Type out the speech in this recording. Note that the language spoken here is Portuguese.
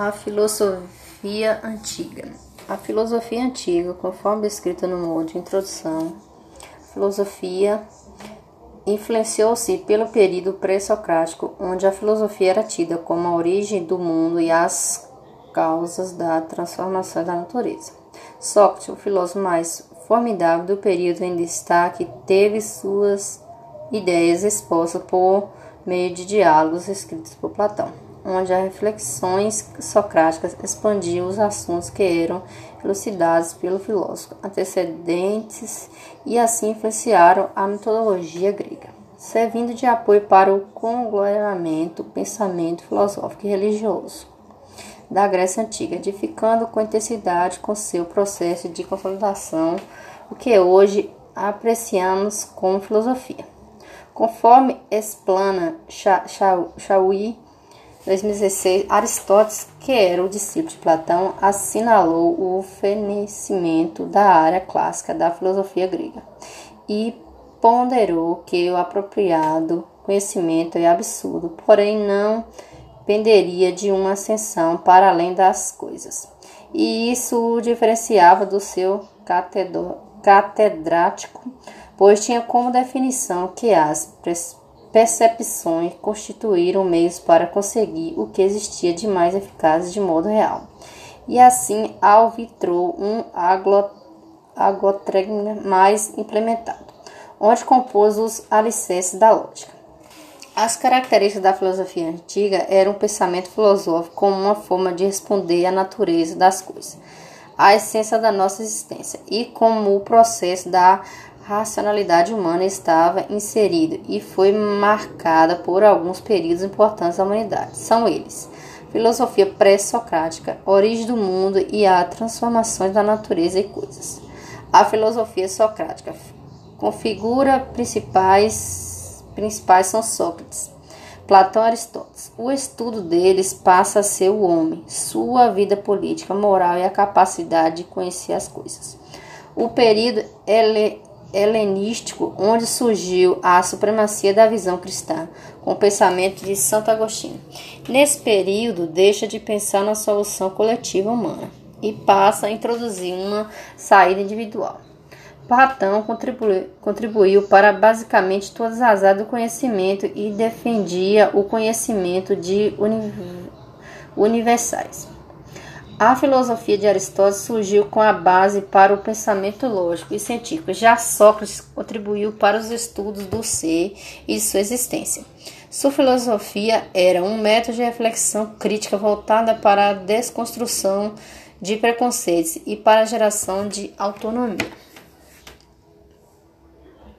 A filosofia antiga. A filosofia antiga, conforme descrita no modo de introdução, filosofia influenciou-se pelo período pré-socrático, onde a filosofia era tida como a origem do mundo e as causas da transformação da natureza. Sócrates, o filósofo mais formidável do período em destaque, teve suas ideias expostas por meio de diálogos escritos por Platão onde as reflexões socráticas expandiam os assuntos que eram elucidados pelo filósofo antecedentes e assim influenciaram a metodologia grega, servindo de apoio para o conglomeramento pensamento filosófico e religioso da Grécia Antiga, edificando com intensidade com seu processo de consolidação o que hoje apreciamos como filosofia. Conforme explana Chauí 2016, Aristóteles, que era o discípulo de Platão, assinalou o fenecimento da área clássica da filosofia grega e ponderou que o apropriado conhecimento é absurdo, porém não penderia de uma ascensão para além das coisas. E isso o diferenciava do seu catedrático, pois tinha como definição que as percepções constituíram meios para conseguir o que existia de mais eficaz de modo real. E assim alvitrou um agotreg mais implementado, onde compôs os alicerces da lógica. As características da filosofia antiga eram um pensamento filosófico como uma forma de responder à natureza das coisas, à essência da nossa existência, e como o processo da racionalidade humana estava inserida e foi marcada por alguns períodos importantes da humanidade. São eles: filosofia pré-socrática, origem do mundo e a transformações da natureza e coisas. A filosofia socrática configura principais principais são Sócrates, Platão e Aristóteles. O estudo deles passa a ser o homem, sua vida política, moral e a capacidade de conhecer as coisas. O período ele helenístico, onde surgiu a supremacia da visão cristã, com o pensamento de Santo Agostinho. Nesse período, deixa de pensar na solução coletiva humana e passa a introduzir uma saída individual. Platão contribuiu, contribuiu para basicamente todas as áreas do conhecimento e defendia o conhecimento de universais. A filosofia de Aristóteles surgiu com a base para o pensamento lógico e científico. Já Sócrates contribuiu para os estudos do ser e sua existência. Sua filosofia era um método de reflexão crítica voltada para a desconstrução de preconceitos e para a geração de autonomia.